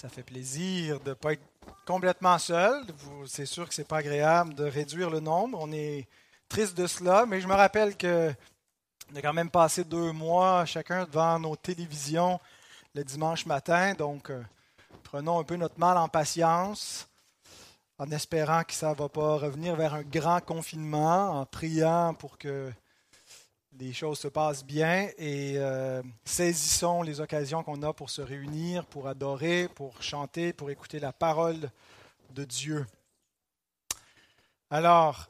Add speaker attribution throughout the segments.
Speaker 1: Ça fait plaisir de ne pas être complètement seul. C'est sûr que ce n'est pas agréable de réduire le nombre. On est triste de cela, mais je me rappelle que on a quand même passé deux mois chacun devant nos télévisions le dimanche matin. Donc, euh, prenons un peu notre mal en patience, en espérant que ça ne va pas revenir vers un grand confinement, en priant pour que les choses se passent bien et euh, saisissons les occasions qu'on a pour se réunir, pour adorer, pour chanter, pour écouter la parole de Dieu. Alors,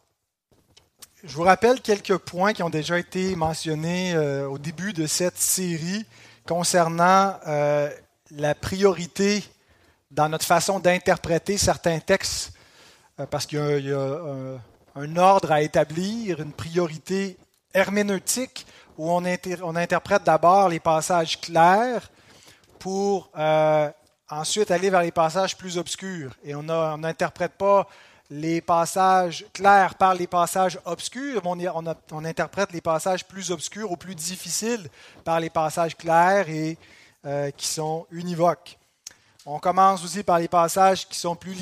Speaker 1: je vous rappelle quelques points qui ont déjà été mentionnés euh, au début de cette série concernant euh, la priorité dans notre façon d'interpréter certains textes, parce qu'il y a, un ordre à établir, une priorité herméneutique où on, on interprète d'abord les passages clairs pour euh, ensuite aller vers les passages plus obscurs. Et on n'interprète pas les passages clairs par les passages obscurs, on, on, interprète les passages plus obscurs ou plus difficiles par les passages clairs et euh, qui sont univoques. On commence aussi par les passages qui sont plus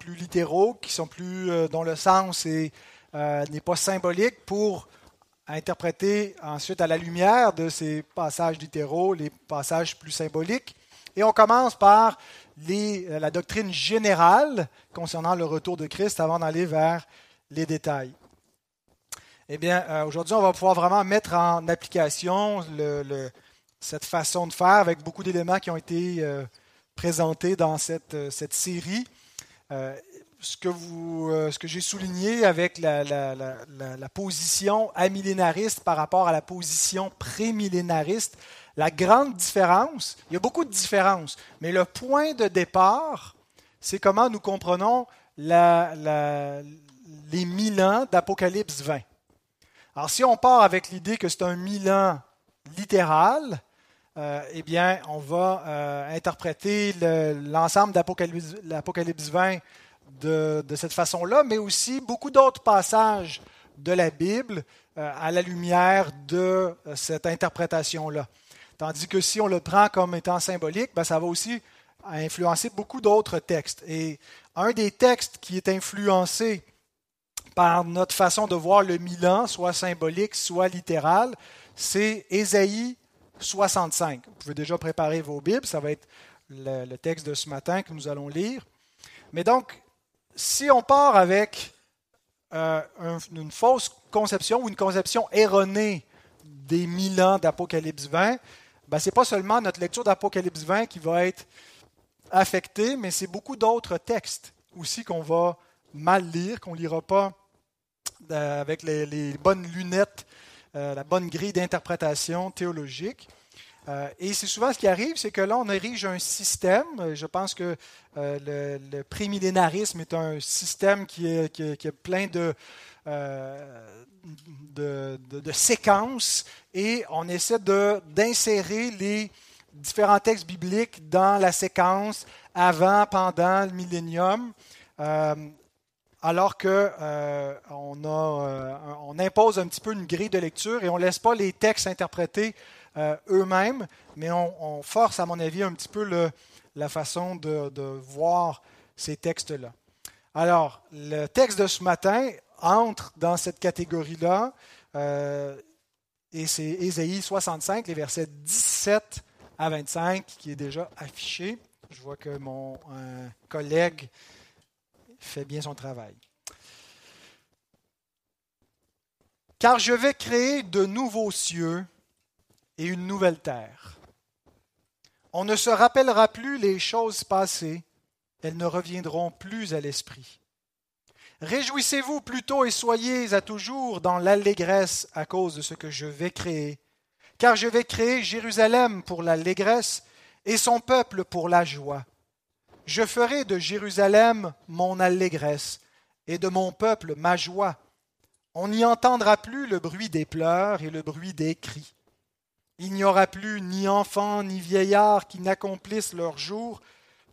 Speaker 1: plus littéraux, qui sont plus euh, dont le sens n'est pas symbolique pour interpréter ensuite à la lumière de ces passages littéraux, les passages plus symboliques. Et on commence par euh, la doctrine générale concernant le retour de Christ avant d'aller vers les détails. Eh bien, euh, aujourd'hui, on va pouvoir vraiment mettre en application cette façon de faire avec beaucoup d'éléments qui ont été euh, présentés dans cette, cette série ce que, euh, ce que j'ai souligné avec la, la, position amillénariste par rapport à la position prémillénariste, la grande différence, il y a beaucoup de différences, mais le point de départ, c'est comment nous comprenons les mille ans d'Apocalypse 20. Alors si on part avec l'idée que c'est un mille ans littéral, euh, eh bien, on va euh, interpréter l'ensemble d'Apocalypse 20 de, cette façon-là, mais aussi beaucoup d'autres passages de la Bible euh, à la lumière de euh, cette interprétation-là. Tandis que si on le prend comme étant symbolique, ben, ça va aussi influencer beaucoup d'autres textes. Et un des textes qui est influencé par notre façon de voir le Milan, soit symbolique, soit littéral, c'est Ésaïe 65. Vous pouvez déjà préparer vos Bibles, ça va être le, le texte de ce matin que nous allons lire. Mais donc, si on part avec euh, une fausse conception ou une conception erronée des mille ans d'Apocalypse 20, ben, ce n'est pas seulement notre lecture d'Apocalypse 20 qui va être affectée, mais c'est beaucoup d'autres textes aussi qu'on va mal lire, qu'on ne lira pas euh, avec les, bonnes lunettes, euh, la bonne grille d'interprétation théologique. Euh, et c'est souvent ce qui arrive, c'est que là, on érige un système. Je pense que euh, le, prémillénarisme est un système qui est, plein euh, de, séquences et on essaie d'insérer les différents textes bibliques dans la séquence avant, pendant le millénium. alors qu'on on impose un petit peu une grille de lecture et on ne laisse pas les textes interprétés euh, eux-mêmes, mais on, force, à mon avis, un petit peu la façon de, voir ces textes-là. Alors, le texte de ce matin entre dans cette catégorie-là, euh, et c'est Ésaïe 65, les versets 17 à 25, qui est déjà affiché. Je vois que mon collègue fait bien son travail. Car je vais créer de nouveaux cieux et une nouvelle terre. On ne se rappellera plus les choses passées, elles ne reviendront plus à l'esprit. Réjouissez-vous plutôt et soyez à toujours dans l'allégresse à cause de ce que je vais créer, car je vais créer Jérusalem pour l'allégresse et son peuple pour la joie. Je ferai de Jérusalem mon allégresse et de mon peuple ma joie. On n'y entendra plus le bruit des pleurs et le bruit des cris. Il n'y aura plus ni enfants ni vieillards qui n'accomplissent leur jour,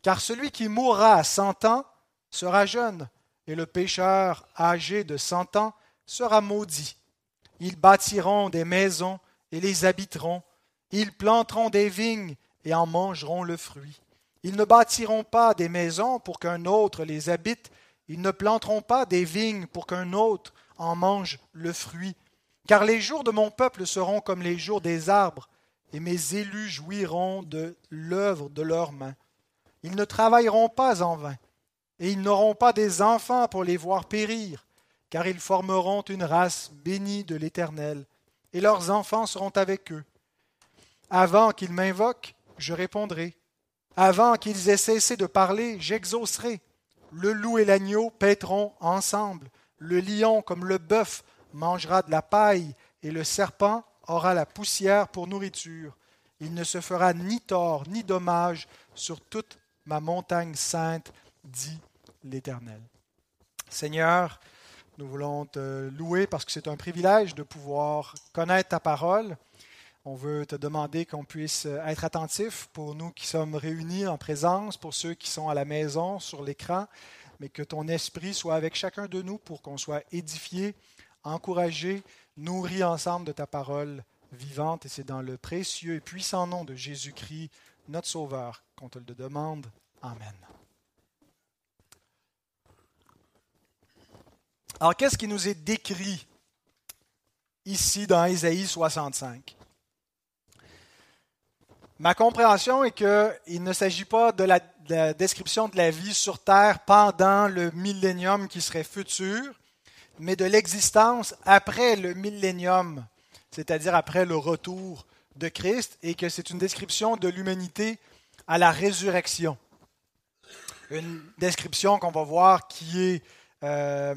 Speaker 1: car celui qui mourra à cent ans sera jeune, et le pécheur âgé de cent ans sera maudit. Ils bâtiront des maisons et les habiteront, ils planteront des vignes et en mangeront le fruit. Ils ne bâtiront pas des maisons pour qu'un autre les habite. Ils ne planteront pas des vignes pour qu'un autre en mange le fruit. Car les jours de mon peuple seront comme les jours des arbres, et mes élus jouiront de l'œuvre de leurs mains. Ils ne travailleront pas en vain, et ils n'auront pas des enfants pour les voir périr, car ils formeront une race bénie de l'Éternel, et leurs enfants seront avec eux. Avant qu'ils m'invoquent, je répondrai. Avant qu'ils aient cessé de parler, j'exaucerai. Le loup et l'agneau paîtront ensemble. Le lion, comme le bœuf, mangera de la paille, et le serpent aura la poussière pour nourriture. Il ne se fera ni tort ni dommage sur toute ma montagne sainte, dit l'Éternel. Seigneur, nous voulons te louer parce que c'est un privilège de pouvoir connaître ta parole. On veut te demander qu'on puisse être attentif pour nous qui sommes réunis en présence, pour ceux qui sont à la maison, sur l'écran, mais que ton esprit soit avec chacun de nous pour qu'on soit édifié, encouragé, nourri ensemble de ta parole vivante. Et c'est dans le précieux et puissant nom de Jésus-Christ, notre Sauveur, qu'on te le demande. Amen. Alors, qu'est-ce qui nous est décrit ici dans Ésaïe 65 Ma compréhension est qu'il ne s'agit pas de la, description de la vie sur Terre pendant le millénium qui serait futur, mais de l'existence après le millénium, c'est-à-dire après le retour de Christ, et que c'est une description de l'humanité à la résurrection. Une description qu'on va voir qui est euh,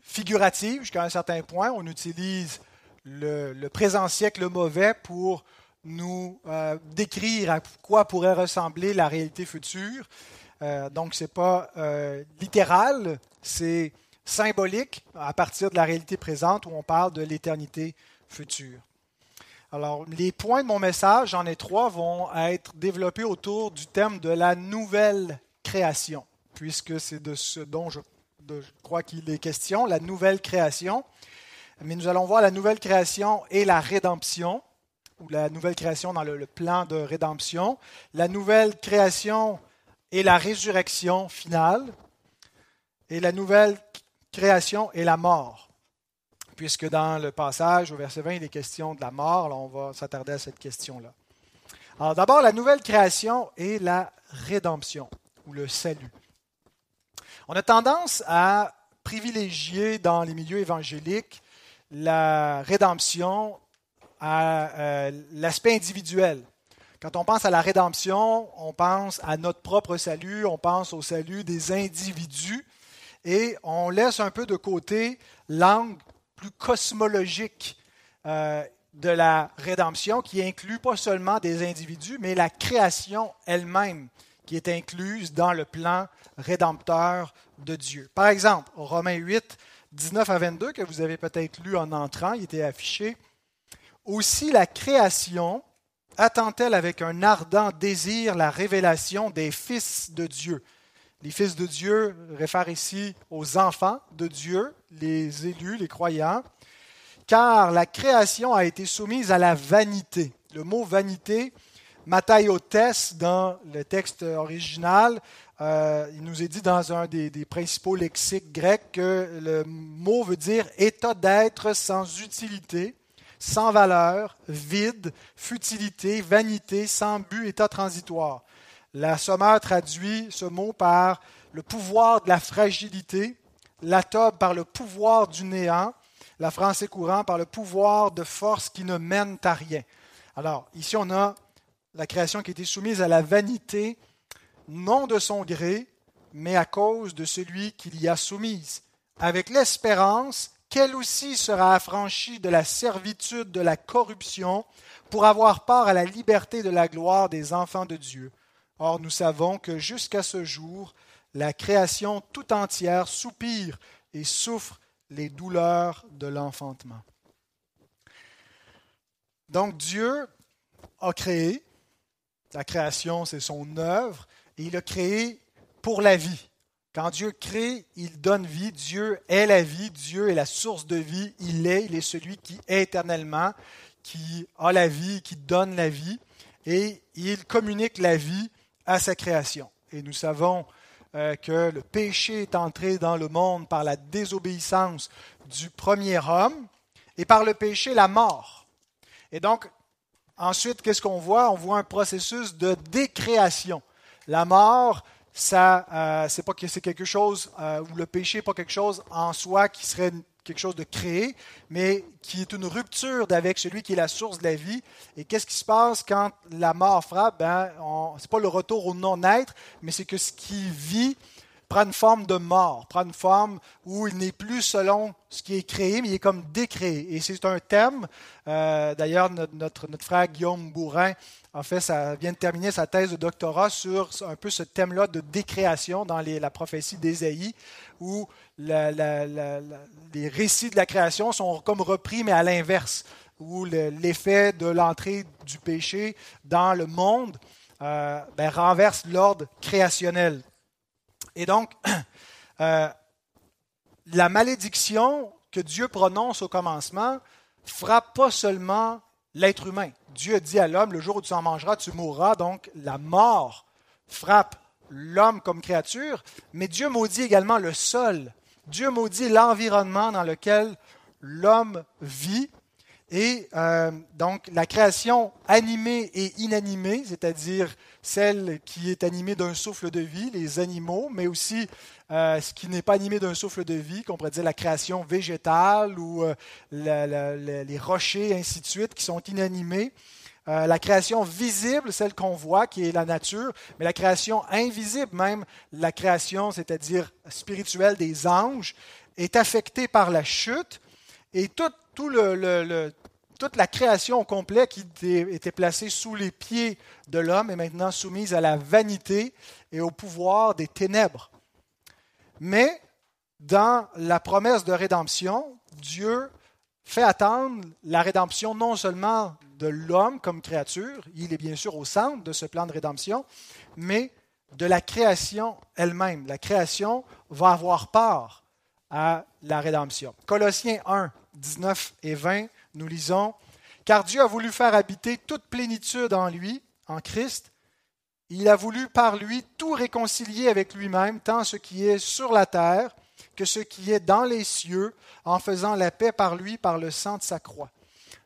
Speaker 1: figurative jusqu'à un certain point. On utilise le, le présent siècle mauvais pour nous euh, décrire à quoi pourrait ressembler la réalité future. Euh, donc, ce n'est pas littéral, c'est symbolique à partir de la réalité présente où on parle de l'éternité future. Alors, les points de mon message, j'en ai trois, vont être développés autour du thème de la nouvelle création, puisque c'est de ce dont je, crois qu'il est question, la nouvelle création. Mais nous allons voir la nouvelle création et la rédemption ou la nouvelle création dans le, plan de rédemption, la nouvelle création et la résurrection finale, et la nouvelle création et la mort. Puisque dans le passage au verset 20, il est question de la mort, on va s'attarder à cette question-là. Alors d'abord, la nouvelle création et la rédemption, ou le salut. On a tendance à privilégier dans les milieux évangéliques la rédemption à euh, l'aspect individuel. Quand on pense à la rédemption, on pense à notre propre salut, on pense au salut des individus et on laisse un peu de côté l'angle plus cosmologique euh, de la rédemption qui inclut pas seulement des individus, mais la création elle-même qui est incluse dans le plan rédempteur de Dieu. Par exemple, Romains 8, 19 à 22, que vous avez peut-être lu en entrant, il était affiché. Aussi la création attend-elle avec un ardent désir la révélation des fils de Dieu. Les fils de Dieu réfèrent ici aux enfants de Dieu, les élus, les croyants, car la création a été soumise à la vanité. Le mot vanité, mataiotes dans le texte original, euh, il nous est dit dans un des, principaux lexiques grecs que le mot veut dire état d'être sans utilité sans valeur, vide, futilité, vanité, sans but, état transitoire. La Sommeur traduit ce mot par le pouvoir de la fragilité, l'atobe par le pouvoir du néant, la français courant par le pouvoir de force qui ne mène à rien. Alors, ici, on a la création qui été soumise à la vanité, non de son gré, mais à cause de celui qui l'y a soumise, avec l'espérance qu'elle aussi sera affranchie de la servitude de la corruption pour avoir part à la liberté de la gloire des enfants de Dieu. Or, nous savons que jusqu'à ce jour, la création tout entière soupire et souffre les douleurs de l'enfantement. Donc Dieu a créé, la création c'est son œuvre, et il a créé pour la vie. Quand Dieu crée, il donne vie. Dieu est la vie. Dieu est la source de vie. Il est, il est celui qui est éternellement, qui a la vie, qui donne la vie. Et il communique la vie à sa création. Et nous savons euh, que le péché est entré dans le monde par la désobéissance du premier homme et par le péché la mort. Et donc, ensuite, qu'est-ce qu'on voit? On voit un processus de décréation. La mort, ça, euh, c'est pas que c'est quelque chose euh, où le péché pas quelque chose en soi qui serait quelque chose de créé, mais qui est une rupture d'avec celui qui est la source de la vie. Et qu'est-ce qui se passe quand la mort frappe? Ben, ce n'est pas le retour au non-être, mais c'est que ce qui vit prend une forme de mort, prend une forme où il n'est plus selon ce qui est créé, mais il est comme décréé. Et c'est un thème, euh, d'ailleurs, notre, notre, frère Guillaume Bourrin a fait, ça vient de terminer sa thèse de doctorat sur un peu ce thème-là de décréation dans la prophétie d'Ésaïe, où les récits de la création sont comme repris, mais à l'inverse, où l'effet de l'entrée du péché dans le monde euh, ben, renverse l'ordre créationnel et donc, euh, la malédiction que Dieu prononce au commencement frappe pas seulement l'être humain. Dieu dit à l'homme, le jour où tu en mangeras, tu mourras. Donc, la mort frappe l'homme comme créature, mais Dieu maudit également le sol. Dieu maudit l'environnement dans lequel l'homme vit. Et euh, donc la création animée et inanimée, c'est-à-dire celle qui est animée d'un souffle de vie, les animaux, mais aussi euh, ce qui n'est pas animé d'un souffle de vie, qu'on pourrait dire la création végétale ou euh, les rochers, ainsi de suite, qui sont inanimés. la création visible, celle qu'on voit, qui est la nature, mais la création invisible, même la création, c'est-à-dire spirituelle des anges, est affectée par la chute. Et tout, toute la création au complet qui était placée sous les pieds de l'homme est maintenant soumise à la vanité et au pouvoir des ténèbres. Mais dans la promesse de rédemption, Dieu fait attendre la rédemption non seulement de l'homme comme créature, il est bien sûr au centre de ce plan de rédemption, mais de la création elle-même. La création va avoir part à la rédemption. Colossiens 1, 19 et 20 nous lisons, Car Dieu a voulu faire habiter toute plénitude en lui, en Christ. Il a voulu par lui tout réconcilier avec lui-même, tant ce qui est sur la terre que ce qui est dans les cieux, en faisant la paix par lui, par le sang de sa croix.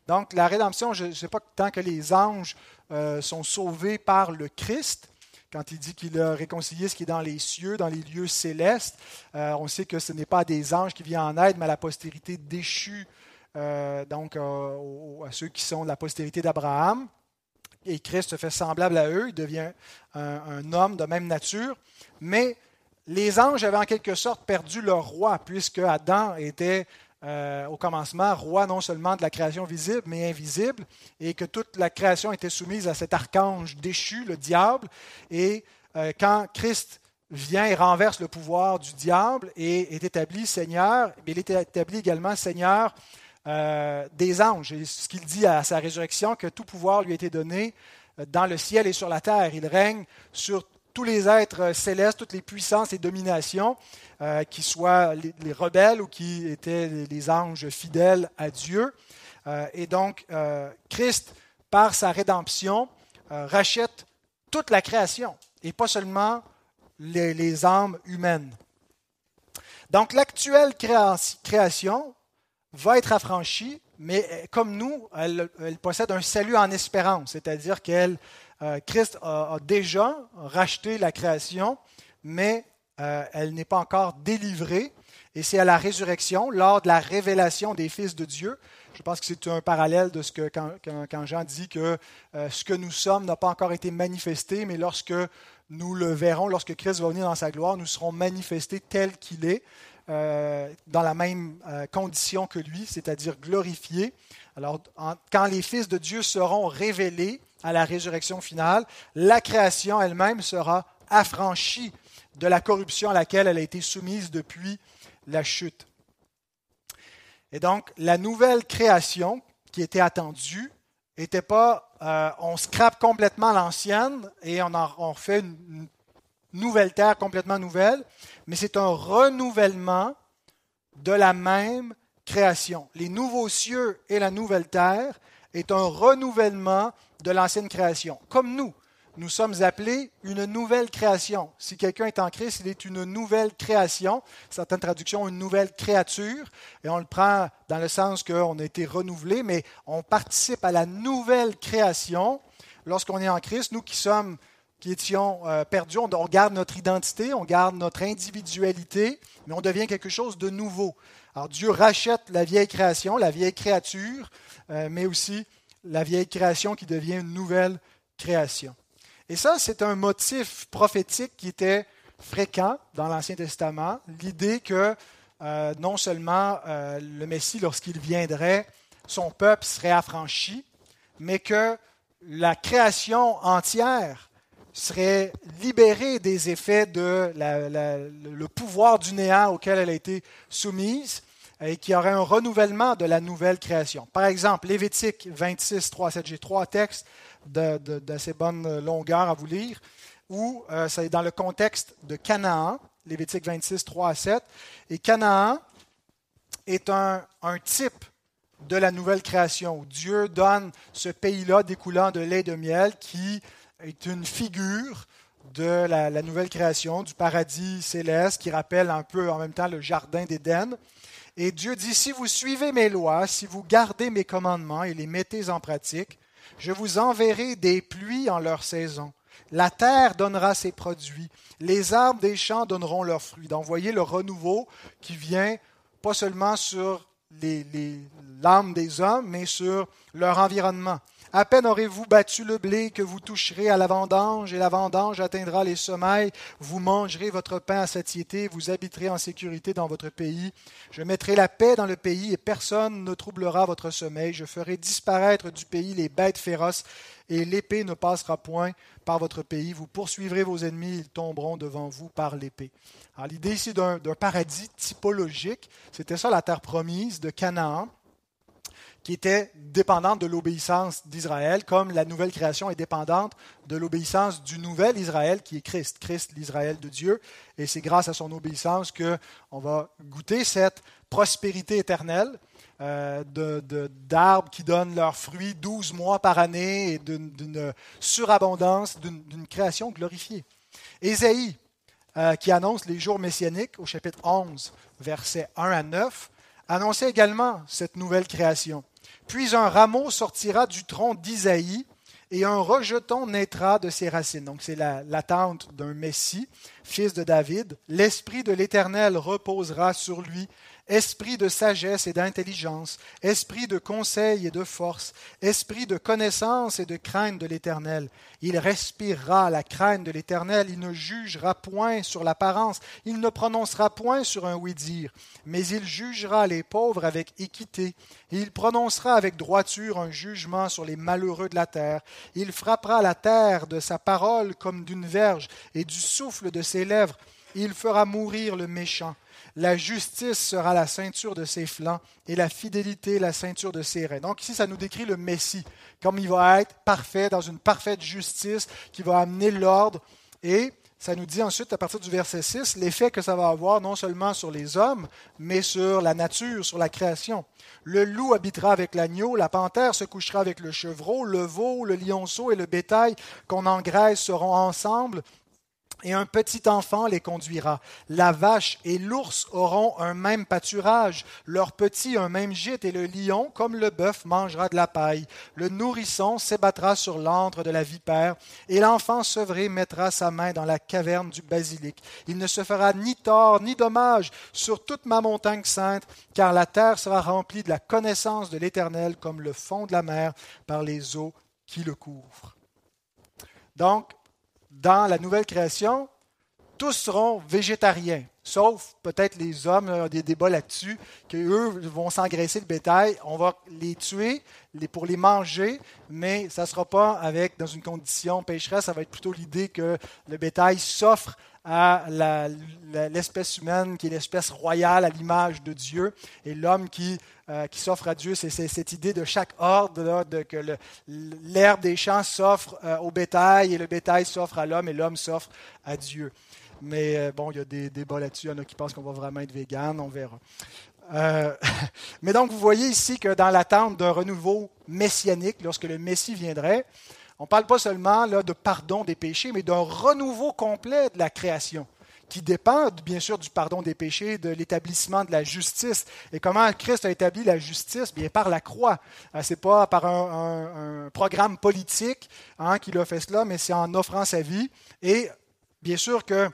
Speaker 1: Donc la rédemption, je ne sais pas tant que les anges euh, sont sauvés par le Christ, quand il dit qu'il a réconcilié ce qui est dans les cieux, dans les lieux célestes, euh, on sait que ce n'est pas des anges qui viennent en aide, mais à la postérité déchue euh, donc euh, à ceux qui sont de la postérité d'Abraham. Et Christ se fait semblable à eux, il devient un, homme de même nature. Mais les anges avaient en quelque sorte perdu leur roi, puisque Adam était euh, au commencement roi non seulement de la création visible, mais invisible, et que toute la création était soumise à cet archange déchu, le diable. Et quand Christ vient et renverse le pouvoir du diable et est établi Seigneur, il est établi également Seigneur euh, des anges. Et ce qu'il dit à sa résurrection, que tout pouvoir lui a été donné euh, dans le ciel et sur la terre. Il règne sur tous les êtres célestes, toutes les puissances et dominations, euh, qui soient les, rebelles ou qui étaient les, anges fidèles à Dieu. et donc, Christ, par sa rédemption, rachète toute la création, et pas seulement les, âmes humaines. Donc, l'actuelle création, va être affranchie, mais euh, comme nous, elle, possède un salut en espérance, c'est-à-dire qu'elle, euh, Christ a, déjà racheté la création, mais euh, elle n'est pas encore délivrée. Et c'est à la résurrection, lors de la révélation des fils de Dieu. Je pense que c'est un parallèle de ce que quand, Jean dit que ce que nous sommes n'a pas encore été manifesté, mais lorsque nous le verrons, lorsque Christ va venir dans sa gloire, nous serons manifestés tel qu'il est. Euh, dans la même euh, condition que lui, c'est-à-dire glorifié. Alors, quand les fils de Dieu seront révélés à la résurrection finale, la création elle-même sera affranchie de la corruption à laquelle elle a été soumise depuis la chute. Et donc, la nouvelle création qui était attendue n'était pas euh, on scrape complètement l'ancienne et on, en, on fait une nouvelle terre complètement nouvelle, mais c'est un renouvellement de la même création. Les nouveaux cieux et la nouvelle terre est un renouvellement de l'ancienne création. Comme nous, nous sommes appelés une nouvelle création. Si quelqu'un est en Christ, il est une nouvelle création. Certaines traductions, une nouvelle créature. Et on le prend dans le sens qu'on a été renouvelé, mais on participe à la nouvelle création lorsqu'on est en Christ. Nous qui sommes, qui étions euh, perdus, on, garde notre identité, on garde notre individualité, mais on devient quelque chose de nouveau. Alors Dieu rachète la vieille création, la vieille créature, euh, mais aussi la vieille création qui devient une nouvelle création. Et ça, c'est un motif prophétique qui était fréquent dans l'Ancien Testament, l'idée que euh, non seulement euh, le Messie, lorsqu'il viendrait, son peuple serait affranchi, mais que la création entière serait libérée des effets de le pouvoir du néant auquel elle a été soumise et qu'il y aurait un renouvellement de la nouvelle création. Par exemple, Lévitique 26, 3 7, j'ai trois textes d'assez bonne longueur à vous lire, où euh, c'est dans le contexte de Canaan, Lévitique 26, 3 à 7. Et Canaan est un, type de la nouvelle création, où Dieu donne ce pays-là découlant de lait de miel, qui est une figure de la, nouvelle création, du paradis céleste, qui rappelle un peu en même temps le jardin d'Éden. Et Dieu dit, si vous suivez mes lois, si vous gardez mes commandements et les mettez en pratique, je vous enverrai des pluies en leur saison. La terre donnera ses produits. Les arbres des champs donneront leurs fruits. Donc, voyez le renouveau qui vient pas seulement sur l'âme des hommes, mais sur leur environnement. À peine aurez-vous battu le blé que vous toucherez à la vendange, et la vendange atteindra les sommeils. Vous mangerez votre pain à satiété, vous habiterez en sécurité dans votre pays. Je mettrai la paix dans le pays, et personne ne troublera votre sommeil. Je ferai disparaître du pays les bêtes féroces, et l'épée ne passera point par votre pays. Vous poursuivrez vos ennemis, ils tomberont devant vous par l'épée. Alors l'idée ici d'un paradis typologique, c'était ça la terre promise de Canaan qui était dépendante de l'obéissance d'Israël, comme la nouvelle création est dépendante de l'obéissance du nouvel Israël qui est Christ, Christ l'Israël de Dieu. Et c'est grâce à son obéissance qu'on va goûter cette prospérité éternelle euh, d'arbres qui donnent leurs fruits 12 mois par année et d'une surabondance, d'une création glorifiée. Ésaïe, euh, qui annonce les jours messianiques au chapitre 11, versets 1 à 9, annonçait également cette nouvelle création. Puis un rameau sortira du tronc d'Isaïe et un rejeton naîtra de ses racines. Donc c'est l'attente d'un Messie, fils de David. L'Esprit de l'Éternel reposera sur lui esprit de sagesse et d'intelligence, esprit de conseil et de force, esprit de connaissance et de crainte de l'Éternel. Il respirera la crainte de l'Éternel, il ne jugera point sur l'apparence, il ne prononcera point sur un oui-dire, mais il jugera les pauvres avec équité, il prononcera avec droiture un jugement sur les malheureux de la terre, il frappera la terre de sa parole comme d'une verge, et du souffle de ses lèvres, il fera mourir le méchant. La justice sera la ceinture de ses flancs et la fidélité la ceinture de ses reins. Donc ici, ça nous décrit le Messie, comme il va être parfait, dans une parfaite justice, qui va amener l'ordre. Et ça nous dit ensuite, à partir du verset 6, l'effet que ça va avoir non seulement sur les hommes, mais sur la nature, sur la création. Le loup habitera avec l'agneau, la panthère se couchera avec le chevreau, le veau, le lionceau et le bétail qu'on engraisse seront ensemble, et un petit enfant les conduira. La vache et l'ours auront un même pâturage, leur petit un même gîte, et le lion, comme le bœuf, mangera de la paille. Le nourrisson s'ébattra sur l'antre de la vipère, et l'enfant sevré mettra sa main dans la caverne du basilic. Il ne se fera ni tort ni dommage sur toute ma montagne sainte, car la terre sera remplie de la connaissance de l'Éternel comme le fond de la mer par les eaux qui le couvrent. Donc, dans la nouvelle création, tous seront végétariens, sauf peut-être les hommes, a des débats là-dessus, qu'eux vont s'engraisser le bétail. On va les tuer pour les manger, mais ça ne sera pas avec, dans une condition pécheresse, ça va être plutôt l'idée que le bétail s'offre à l'espèce humaine, qui est l'espèce royale à l'image de Dieu, et l'homme qui, euh, qui s'offre à Dieu, c'est cette idée de chaque ordre, de, que l'herbe des champs s'offre euh, au bétail, et le bétail s'offre à l'homme, et l'homme s'offre à Dieu. Mais euh, bon, il y a des débats là-dessus, il y en a qui pensent qu'on va vraiment être vegan, on verra. mais donc, vous voyez ici que dans l'attente d'un renouveau messianique, lorsque le Messie viendrait, On ne parle pas seulement là, de pardon des péchés, mais d'un renouveau complet de la création qui dépend bien sûr du pardon des péchés, de l'établissement de la justice. Et comment Christ a établi la justice? Bien par la croix. Euh, Ce n'est pas par un, programme politique hein, qu'il a fait cela, mais c'est en offrant sa vie. Et bien sûr que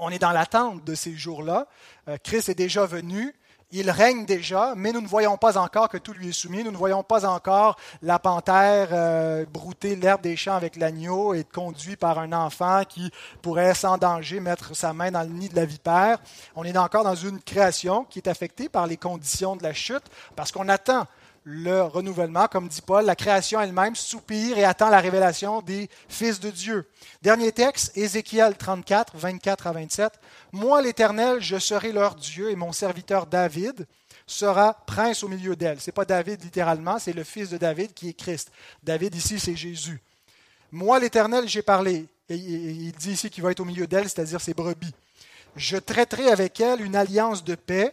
Speaker 1: on est dans l'attente de ces jours-là. Euh, Christ est déjà venu. Il règne déjà, mais nous ne voyons pas encore que tout lui est soumis. Nous ne voyons pas encore la panthère euh, brouter l'herbe des champs avec l'agneau et être conduit par un enfant qui pourrait sans danger mettre sa main dans le nid de la vipère. On est encore dans une création qui est affectée par les conditions de la chute parce qu'on attend le renouvellement, comme dit Paul, la création elle-même soupire et attend la révélation des fils de Dieu. Dernier texte, Ézéchiel 34, 24 à 27. Moi, l'Éternel, je serai leur Dieu et mon serviteur David sera prince au milieu d'elle. Ce n'est pas David littéralement, c'est le fils de David qui est Christ. David ici, c'est Jésus. Moi, l'Éternel, j'ai parlé. Et il dit ici qu'il va être au milieu d'elle, c'est-à-dire ses brebis. Je traiterai avec elle une alliance de paix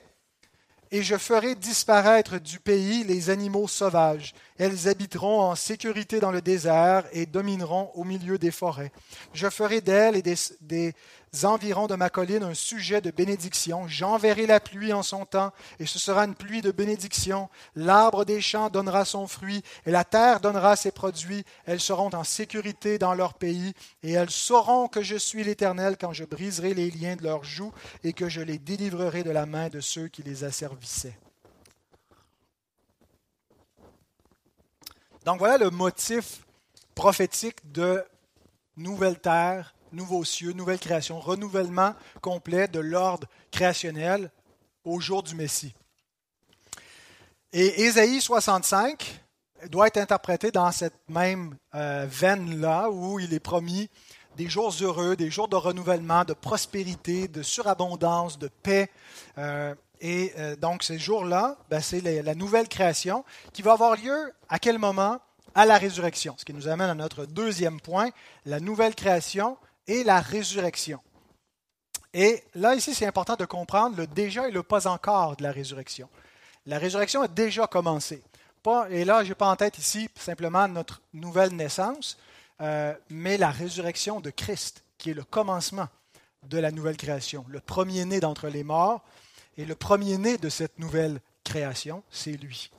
Speaker 1: et je ferai disparaître du pays les animaux sauvages. Elles habiteront en sécurité dans le désert et domineront au milieu des forêts. Je ferai d'elles et des, environs de ma colline un sujet de bénédiction. J'enverrai la pluie en son temps, et ce sera une pluie de bénédiction. L'arbre des champs donnera son fruit, et la terre donnera ses produits. Elles seront en sécurité dans leur pays, et elles sauront que je suis l'Éternel quand je briserai les liens de leurs joues, et que je les délivrerai de la main de ceux qui les asservissaient. Donc voilà le motif prophétique de nouvelle terre, nouveaux cieux, nouvelle création, renouvellement complet de l'ordre créationnel au jour du Messie. Et Ésaïe 65 doit être interprété dans cette même euh, veine-là où il est promis des jours heureux, des jours de renouvellement, de prospérité, de surabondance, de paix. Euh, et euh, donc ces jours-là, ben, c'est la nouvelle création qui va avoir lieu à quel moment? À la résurrection. Ce qui nous amène à notre deuxième point, la nouvelle création et la résurrection. Et là, ici, c'est important de comprendre le déjà et le pas encore de la résurrection. La résurrection a déjà commencé. Pas, et là, je n'ai pas en tête ici simplement notre nouvelle naissance, euh, mais la résurrection de Christ, qui est le commencement de la nouvelle création, le premier-né d'entre les morts, et le premier-né de cette nouvelle création, c'est lui.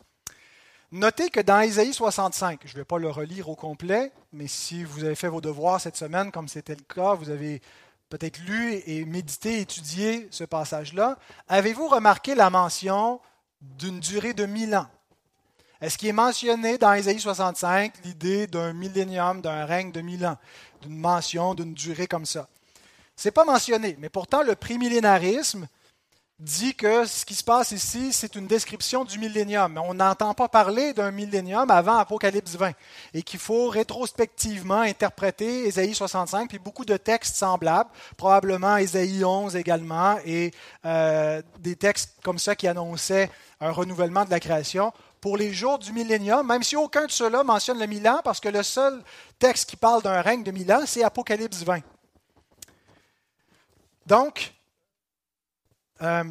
Speaker 1: Notez que dans Isaïe 65, je ne vais pas le relire au complet, mais si vous avez fait vos devoirs cette semaine, comme c'était le cas, vous avez peut-être lu et médité, étudié ce passage-là, avez-vous remarqué la mention d'une durée de mille ans? Est-ce qu'il est mentionné dans Isaïe 65 l'idée d'un millénium, d'un règne de mille ans, d'une mention, d'une durée comme ça? Ce n'est pas mentionné, mais pourtant le prémillénarisme dit que ce qui se passe ici, c'est une description du millénium. On n'entend pas parler d'un millénium avant Apocalypse 20 et qu'il faut rétrospectivement interpréter Ésaïe 65 puis beaucoup de textes semblables, probablement Ésaïe 11 également et euh, des textes comme ça qui annonçaient un renouvellement de la création pour les jours du millénium, même si aucun de ceux-là mentionne le mille ans, parce que le seul texte qui parle d'un règne de mille ans, c'est Apocalypse 20. Donc, euh,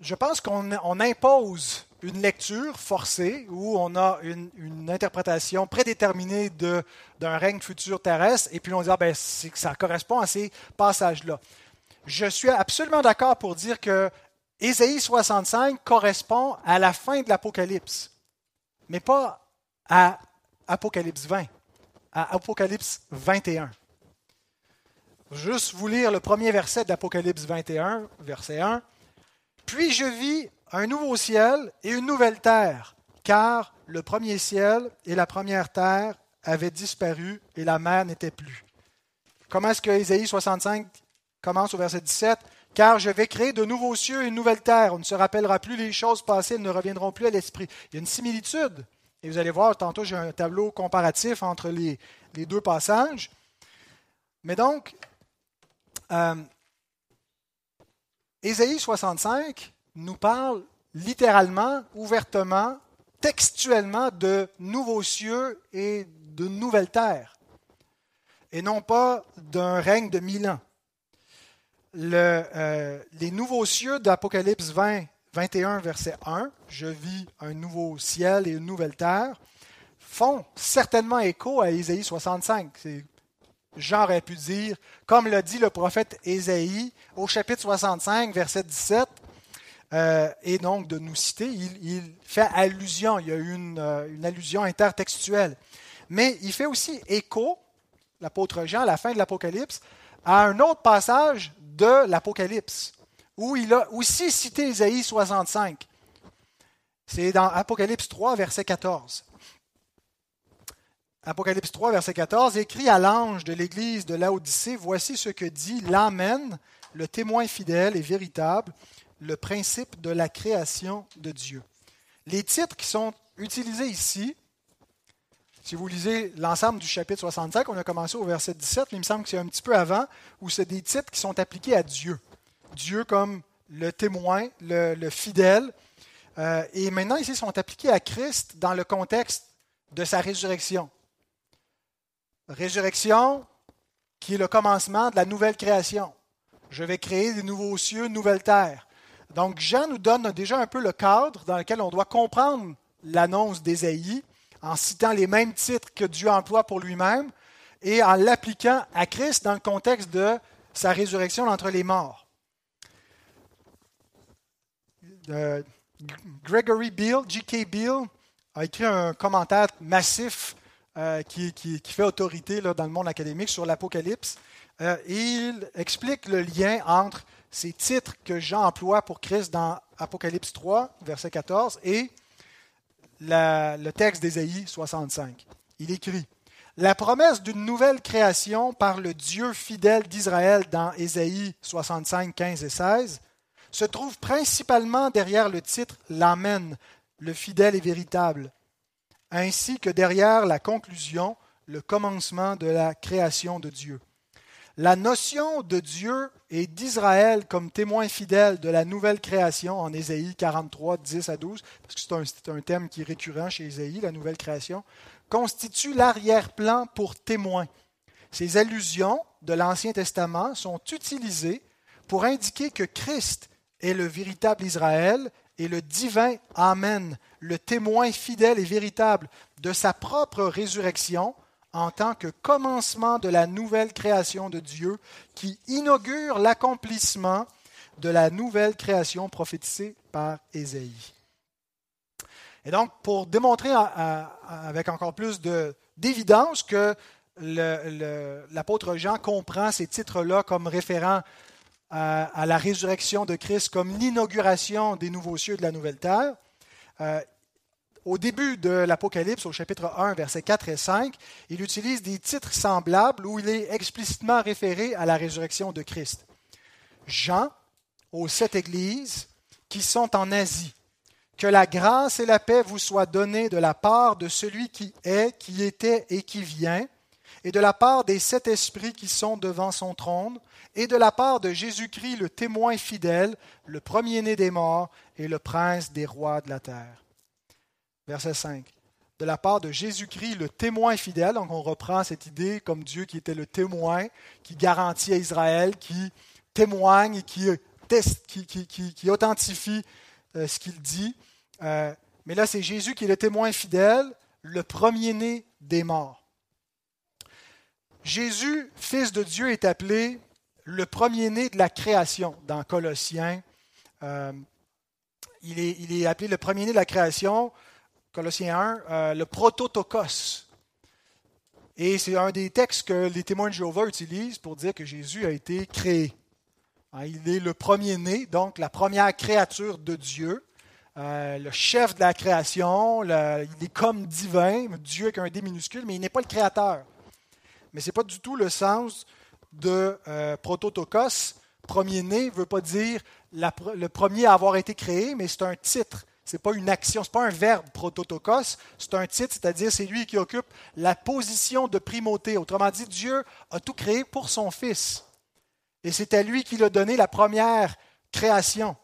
Speaker 1: je pense qu'on impose une lecture forcée où on a une, interprétation prédéterminée d'un règne futur terrestre et puis on dit ah, ben, ça correspond à ces passages-là. Je suis absolument d'accord pour dire que Ésaïe 65 correspond à la fin de l'Apocalypse, mais pas à Apocalypse 20, à Apocalypse 21. Juste vous lire le premier verset de l'Apocalypse 21, verset 1. Puis je vis un nouveau ciel et une nouvelle terre, car le premier ciel et la première terre avaient disparu et la mer n'était plus. Comment est-ce que Isaïe 65 commence au verset 17 Car je vais créer de nouveaux cieux et une nouvelle terre. On ne se rappellera plus les choses passées, elles ne reviendront plus à l'esprit. Il y a une similitude. Et vous allez voir, tantôt j'ai un tableau comparatif entre les, deux passages. Mais donc, euh, Ésaïe 65 nous parle littéralement, ouvertement, textuellement de nouveaux cieux et de nouvelles terres, et non pas d'un règne de mille ans. Euh, les nouveaux cieux d'Apocalypse 20, 21, verset 1, je vis un nouveau ciel et une nouvelle terre, font certainement écho à Ésaïe 65. Jean aurait pu dire, comme l'a dit le prophète Ésaïe au chapitre 65, verset 17, euh, et donc de nous citer, il, fait allusion, il y a une, euh, une, allusion intertextuelle. Mais il fait aussi écho, l'apôtre Jean, à la fin de l'Apocalypse, à un autre passage de l'Apocalypse, où il a aussi cité Ésaïe 65. C'est dans Apocalypse 3, verset 14. Apocalypse 3, verset 14, écrit à l'ange de l'église de Laodicée, voici ce que dit l'Amen, le témoin fidèle et véritable, le principe de la création de Dieu. Les titres qui sont utilisés ici, si vous lisez l'ensemble du chapitre 65, on a commencé au verset 17, mais il me semble que c'est un petit peu avant, où c'est des titres qui sont appliqués à Dieu. Dieu comme le témoin, le, fidèle. Euh, et maintenant, ici, ils sont appliqués à Christ dans le contexte de sa résurrection. Résurrection qui est le commencement de la nouvelle création. Je vais créer des nouveaux cieux, une nouvelle terre. Donc Jean nous donne déjà un peu le cadre dans lequel on doit comprendre l'annonce d'Ésaïe en citant les mêmes titres que Dieu emploie pour lui-même et en l'appliquant à Christ dans le contexte de sa résurrection entre les morts. Euh, Gregory Beale, G.K. Beale, a écrit un commentaire massif euh, qui, fait autorité dans le monde académique sur l'Apocalypse. Euh, il explique le lien entre ces titres que Jean emploie pour Christ dans Apocalypse 3, verset 14, et le texte d'Ésaïe 65. Il écrit La promesse d'une nouvelle création par le Dieu fidèle d'Israël dans Ésaïe 65, 15 et 16 se trouve principalement derrière le titre L'Amen, le fidèle et véritable, ainsi que derrière la conclusion, le commencement de la création de Dieu. La notion de Dieu et d'Israël comme témoin fidèle de la nouvelle création en Ésaïe 43, 10 à 12, parce que c'est un, thème qui est récurrent chez Ésaïe, la nouvelle création, constitue l'arrière-plan pour témoin. Ces allusions de l'Ancien Testament sont utilisées pour indiquer que Christ est le véritable Israël et le divin Amen, le témoin fidèle et véritable de sa propre résurrection en tant que commencement de la nouvelle création de Dieu qui inaugure l'accomplissement de la nouvelle création prophétisée par Ésaïe. Et donc, pour démontrer avec encore plus d'évidence que l'apôtre Jean comprend ces titres-là comme référents à, la résurrection de Christ comme l'inauguration des nouveaux cieux de la nouvelle terre. Euh, au début de l'Apocalypse, au chapitre 1, versets 4 et 5, il utilise des titres semblables où il est explicitement référé à la résurrection de Christ. Jean, aux sept églises qui sont en Asie, que la grâce et la paix vous soient données de la part de celui qui est, qui était et qui vient, et de la part des sept esprits qui sont devant son trône, et de la part de Jésus-Christ, le témoin fidèle, le premier-né des morts et le prince des rois de la terre. Verset 5. De la part de Jésus-Christ, le témoin fidèle, donc on reprend cette idée comme Dieu qui était le témoin, qui garantit à Israël, qui témoigne et qui, qui, authentifie euh, ce qu'il dit. Euh, mais là, c'est Jésus qui est le témoin fidèle, le premier-né des morts. Jésus, fils de Dieu, est appelé le premier-né de la création dans Colossiens. Euh, il, est, appelé le premier-né de la création, Colossiens 1, euh, le prototokos. Et c'est un des textes que les témoins de Jéhovah utilisent pour dire que Jésus a été créé. Hein, il est le premier-né, donc la première créature de Dieu, euh, le chef de la création, il est comme divin, Dieu avec un D minuscule, mais il n'est pas le créateur. Mais ce n'est pas du tout le sens de euh, prototokos, premier-né, ne veut pas dire le premier à avoir été créé, mais c'est un titre. Ce n'est pas une action, ce n'est pas un verbe prototokos, c'est un titre, c'est-à-dire c'est lui qui occupe la position de primauté. Autrement dit, Dieu a tout créé pour son Fils. Et c'est à lui qu'il a donné la première création.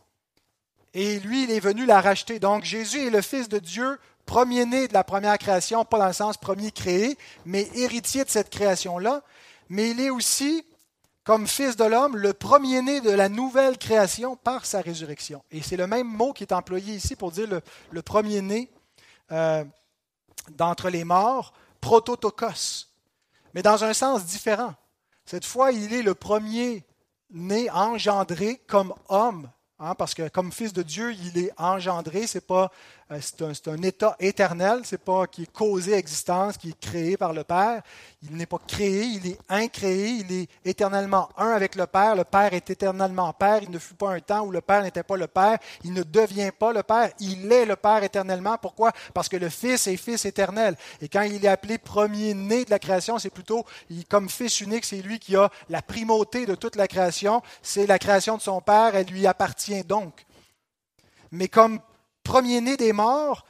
Speaker 1: Et lui, il est venu la racheter. Donc Jésus est le Fils de Dieu, premier-né de la première création, pas dans le sens premier créé, mais héritier de cette création-là mais il est aussi, comme fils de l'homme, le premier-né de la nouvelle création par sa résurrection. Et c'est le même mot qui est employé ici pour dire le, premier-né euh, d'entre les morts, prototokos, mais dans un sens différent. Cette fois, il est le premier né, engendré comme homme Hein, parce que comme fils de Dieu, il est engendré, c'est pas c'est un, état éternel, c'est pas qui est causé existence, qui est créé par le Père. Il n'est pas créé, il est incréé, il est éternellement un avec le Père. Le Père est éternellement Père. Il ne fut pas un temps où le Père n'était pas le Père. Il ne devient pas le Père. Il est le Père éternellement. Pourquoi? Parce que le Fils est Fils éternel. Et quand il est appelé premier-né de la création, c'est plutôt comme Fils unique, c'est lui qui a la primauté de toute la création. C'est la création de son Père, elle lui appartient donc. Mais comme premier-né des morts,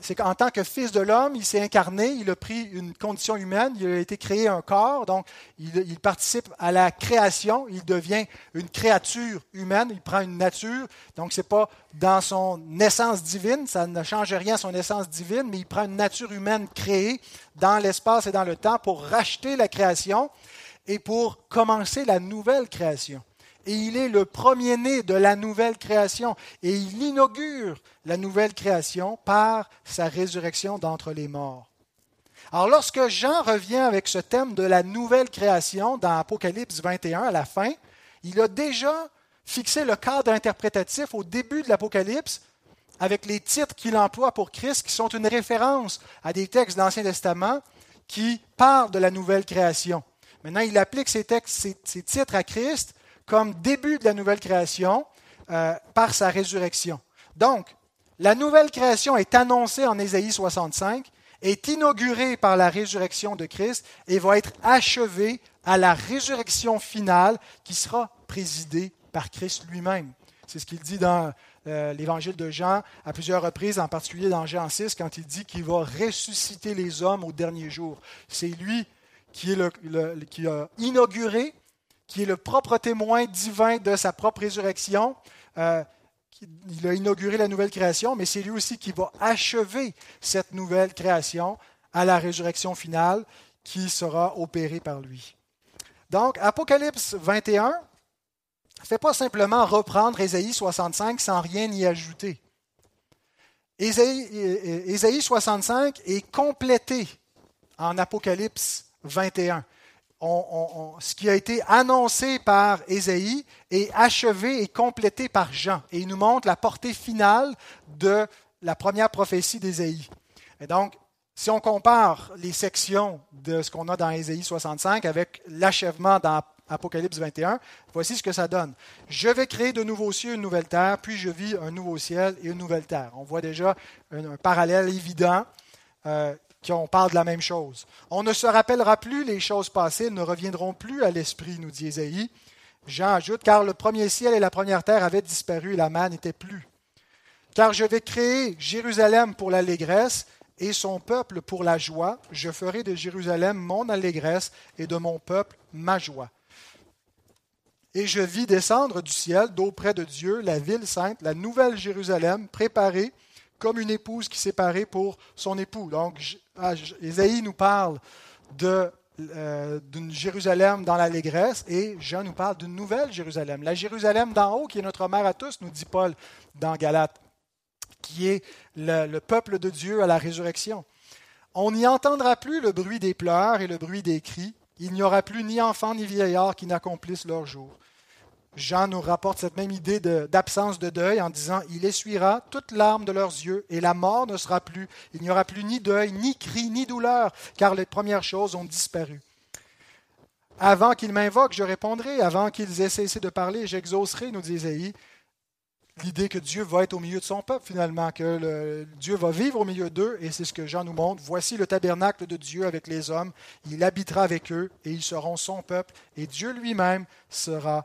Speaker 1: c'est en tant que fils de l'homme, il s'est incarné, il a pris une condition humaine, il a été créé un corps, donc il, participe à la création, il devient une créature humaine, il prend une nature, donc ce n'est pas dans son naissance divine, ça ne change rien à son naissance divine, mais il prend une nature humaine créée dans l'espace et dans le temps pour racheter la création et pour commencer la nouvelle création et il est le premier-né de la nouvelle création, et il inaugure la nouvelle création par sa résurrection d'entre les morts. Alors lorsque Jean revient avec ce thème de la nouvelle création dans Apocalypse 21 à la fin, il a déjà fixé le cadre interprétatif au début de l'Apocalypse avec les titres qu'il emploie pour Christ qui sont une référence à des textes de l'Ancien Testament qui parlent de la nouvelle création. Maintenant, il applique ces, textes, ces titres à Christ comme début de la nouvelle création euh, par sa résurrection. Donc, la nouvelle création est annoncée en Ésaïe 65, est inaugurée par la résurrection de Christ et va être achevée à la résurrection finale qui sera présidée par Christ lui-même. C'est ce qu'il dit dans euh, l'évangile de Jean à plusieurs reprises, en particulier dans Jean 6, quand il dit qu'il va ressusciter les hommes au dernier jour. C'est lui qui, a inauguré qui est le propre témoin divin de sa propre résurrection. Euh, il a inauguré la nouvelle création, mais c'est lui aussi qui va achever cette nouvelle création à la résurrection finale qui sera opérée par lui. Donc, Apocalypse 21 ne fait pas simplement reprendre Ésaïe 65 sans rien y ajouter. Ésaïe 65 est complété en Apocalypse 21 ce qui a été annoncé par Ésaïe est achevé et complété par Jean. Et il nous montre la portée finale de la première prophétie d'Ésaïe. Et donc, si on compare les sections de ce qu'on a dans Ésaïe 65 avec l'achèvement dans Apocalypse 21, voici ce que ça donne. Je vais créer de nouveaux cieux, une nouvelle terre, puis je vis un nouveau ciel et une nouvelle terre. On voit déjà un, parallèle évident euh, on parle de la même chose. On ne se rappellera plus les choses passées, ne reviendront plus à l'esprit, nous dit Ésaïe. Jean ajoute, car le premier ciel et la première terre avaient disparu et la main n'était plus. Car je vais créer Jérusalem pour l'allégresse et son peuple pour la joie. Je ferai de Jérusalem mon allégresse et de mon peuple ma joie. Et je vis descendre du ciel, d'auprès de Dieu, la ville sainte, la nouvelle Jérusalem, préparée comme une épouse qui s'est parée pour son époux. Donc, Ésaïe nous parle euh, d'une Jérusalem dans l'allégresse et Jean nous parle d'une nouvelle Jérusalem. La Jérusalem d'en haut, qui est notre mère à tous, nous dit Paul dans Galate, qui est le, le peuple de Dieu à la résurrection. On n'y entendra plus le bruit des pleurs et le bruit des cris. Il n'y aura plus ni enfants ni vieillards qui n'accomplissent leur jour. Jean nous rapporte cette même idée d'absence de, deuil en disant Il essuiera toute larme de leurs yeux et la mort ne sera plus. Il n'y aura plus ni deuil, ni cri, ni douleur, car les premières choses ont disparu. Avant qu'ils m'invoquent, je répondrai. Avant qu'ils aient cessé de parler, j'exaucerai, nous dit Isaïe. L'idée que Dieu va être au milieu de son peuple, finalement, que Dieu va vivre au milieu d'eux, et c'est ce que Jean nous montre. Voici le tabernacle de Dieu avec les hommes. Il habitera avec eux, et ils seront son peuple, et Dieu lui-même sera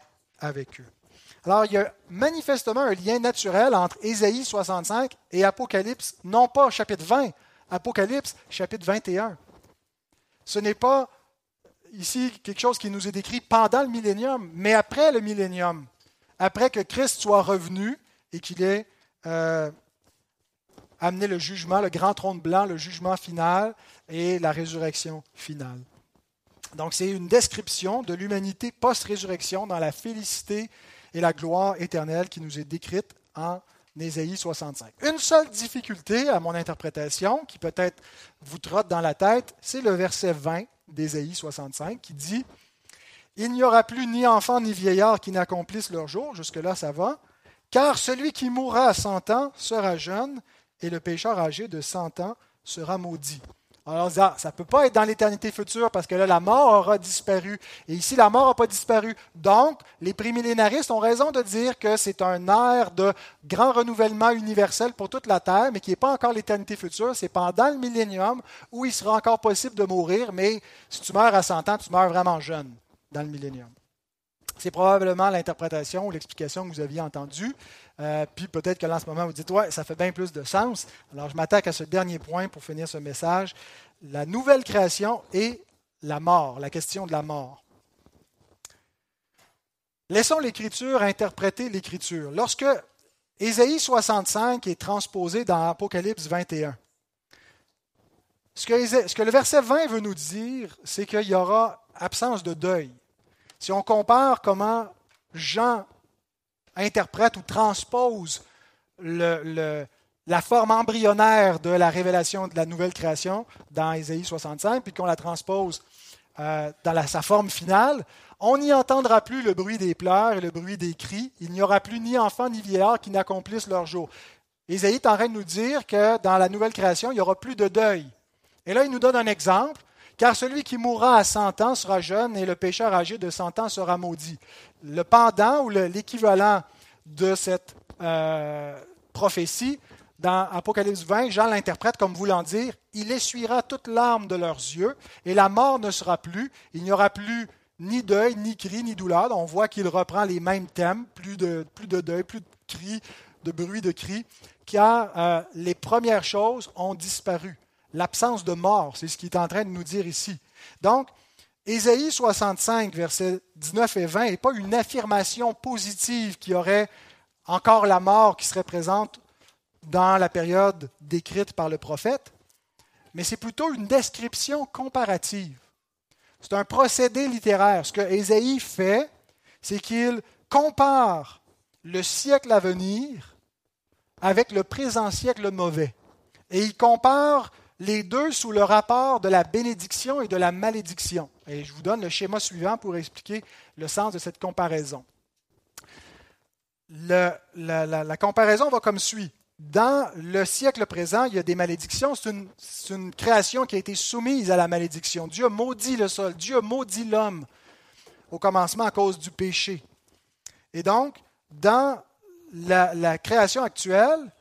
Speaker 1: Alors, il y a manifestement un lien naturel entre Ésaïe 65 et Apocalypse, non pas chapitre 20, Apocalypse chapitre 21. Ce n'est pas ici quelque chose qui nous est décrit pendant le millénium, mais après le millénium, après que Christ soit revenu et qu'il ait euh, amené le jugement, le grand trône blanc, le jugement final et la résurrection finale. Donc c'est une description de l'humanité post-résurrection dans la félicité et la gloire éternelle qui nous est décrite en d'Ésaïe 65. Une seule difficulté à mon interprétation, qui peut-être vous trotte dans la tête, c'est le verset 20 d'Ésaïe 65 qui dit Il n'y aura plus ni enfant ni vieillard qui n'accomplissent leur jour, jusque-là ça va, car celui qui mourra à 100 ans sera jeune, et le pécheur âgé de 100 ans sera maudit. Alors ça ne peut pas être dans l'éternité future parce que là, la mort aura disparu. Et ici, la mort n'a pas disparu. Donc, les prémillénaristes ont raison de dire que c'est un air de grand renouvellement universel pour toute la Terre, mais qui n'est pas encore l'éternité future. C'est pendant le millénium où il sera encore possible de mourir, mais si tu meurs à 100 ans, tu meurs vraiment jeune dans le millénium. C'est probablement l'interprétation ou l'explication que vous aviez entendue. Euh, puis peut-être que là, en ce moment, vous dites, ouais, ça fait bien plus de sens. Alors, je m'attaque à ce dernier point pour finir ce message. La nouvelle création et la mort, la question de la mort. Laissons l'Écriture interpréter l'Écriture. Lorsque Ésaïe 65 est transposé dans Apocalypse 21, ce que, ce que le verset 20 veut nous dire, c'est qu'il y aura absence de deuil. Si on compare comment Jean interprète ou transpose la forme embryonnaire de la révélation de la nouvelle création dans Ésaïe 65, puis qu'on la transpose euh, dans sa forme finale, on n'y entendra plus le bruit des pleurs et le bruit des cris. Il n'y aura plus ni enfants ni vieillards qui n'accomplissent leur jour. Ésaïe est en train de nous dire que dans la nouvelle création, il n'y aura plus de deuil. Et là, il nous donne un exemple. Car celui qui mourra à 100 ans sera jeune et le pécheur âgé de 100 ans sera maudit. Le pendant ou l'équivalent de cette euh, prophétie, dans Apocalypse 20, Jean l'interprète comme voulant dire Il essuiera toute larme de leurs yeux, et la mort ne sera plus. Il n'y aura plus ni deuil, ni cri, ni douleur. On voit qu'il reprend les mêmes thèmes plus de, plus de deuil, plus de cris, de bruit de cris, car euh, les premières choses ont disparu l'absence de mort. C'est ce qu'il est en train de nous dire ici. Donc, Ésaïe 65, versets 19 et 20 n'est pas une affirmation positive qui aurait encore la mort qui serait présente dans la période décrite par le prophète, mais c'est plutôt une description comparative. C'est un procédé littéraire. Ce que Ésaïe fait, c'est qu'il compare le siècle à venir avec le présent siècle mauvais. Et il compare les deux sous le rapport de la bénédiction et de la malédiction. Et je vous donne le schéma suivant pour expliquer le sens de cette comparaison. la, comparaison va comme suit. Dans le siècle présent, il y a des malédictions. C'est une, création qui a été soumise à la malédiction. Dieu maudit le sol. Dieu maudit l'homme au commencement à cause du péché. Et donc, dans la création actuelle,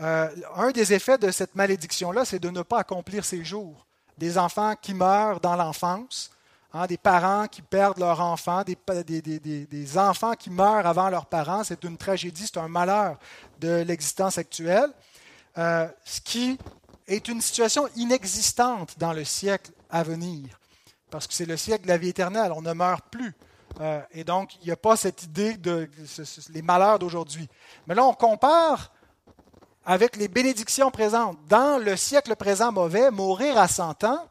Speaker 1: euh, un des effets de cette malédiction-là, c'est de ne pas accomplir ses jours. Des enfants qui meurent dans l'enfance, hein, des parents qui perdent leurs enfants, des, des, enfants qui meurent avant leurs parents, c'est une tragédie, c'est un malheur de l'existence actuelle, euh, ce qui est une situation inexistante dans le siècle à venir, parce que c'est le siècle de la vie éternelle, on ne meurt plus. Euh, et donc, il n'y a pas cette idée de les malheurs d'aujourd'hui. Mais là, on compare avec les bénédictions présentes. Dans le siècle présent mauvais, mourir à 100 ans,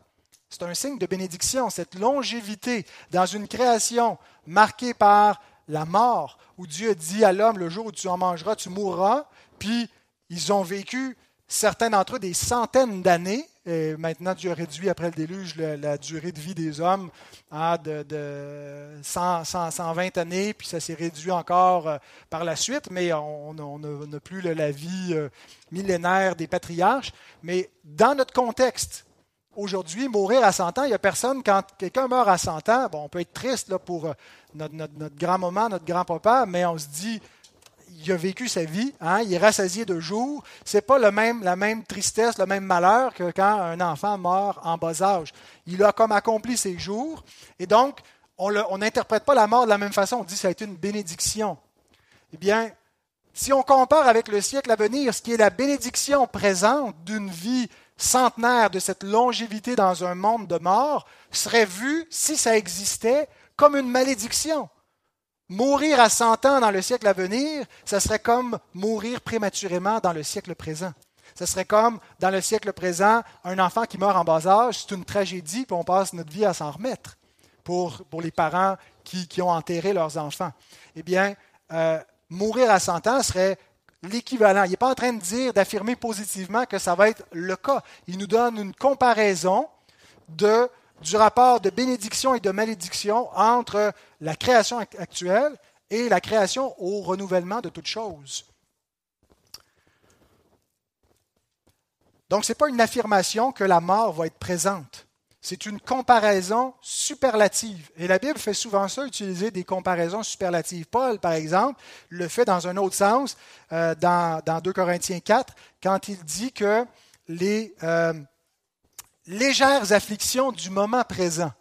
Speaker 1: c'est un signe de bénédiction, cette longévité dans une création marquée par la mort, où Dieu dit à l'homme, le jour où tu en mangeras, tu mourras, puis ils ont vécu, certains d'entre eux, des centaines d'années, et maintenant, Dieu a réduit après le déluge la, durée de vie des hommes à de, 120 années, puis ça s'est réduit encore euh, par la suite, mais on n'a plus la vie euh, millénaire des patriarches. Mais dans notre contexte, aujourd'hui, mourir à 100 ans, il n'y a personne, quand quelqu'un meurt à 100 ans, bon, on peut être triste là, pour euh, notre, notre grand-maman, notre grand-papa, mais on se dit, il a vécu sa vie, hein, il est rassasié de jours. Ce n'est pas le même, la même tristesse, le même malheur que quand un enfant meurt en bas âge. Il a comme accompli ses jours. Et donc, on n'interprète pas la mort de la même façon. On dit que ça a été une bénédiction. Eh bien, si on compare avec le siècle à venir, ce qui est la bénédiction présente d'une vie centenaire, de cette longévité dans un monde de mort, serait vu, si ça existait, comme une malédiction. Mourir à 100 ans dans le siècle à venir, ça serait comme mourir prématurément dans le siècle présent. Ce serait comme, dans le siècle présent, un enfant qui meurt en bas âge, c'est une tragédie, puis on passe notre vie à s'en remettre pour, les parents qui, qui, ont enterré leurs enfants. Eh bien, euh, mourir à 100 ans serait l'équivalent. Il n'est pas en train de dire, d'affirmer positivement que ça va être le cas. Il nous donne une comparaison de, du rapport de bénédiction et de malédiction entre la création actuelle et la création au renouvellement de toutes choses. Donc, ce n'est pas une affirmation que la mort va être présente. C'est une comparaison superlative. Et la Bible fait souvent ça, utiliser des comparaisons superlatives. Paul, par exemple, le fait dans un autre sens, euh, dans, 2 Corinthiens 4, quand il dit que les euh, légères afflictions du moment présent.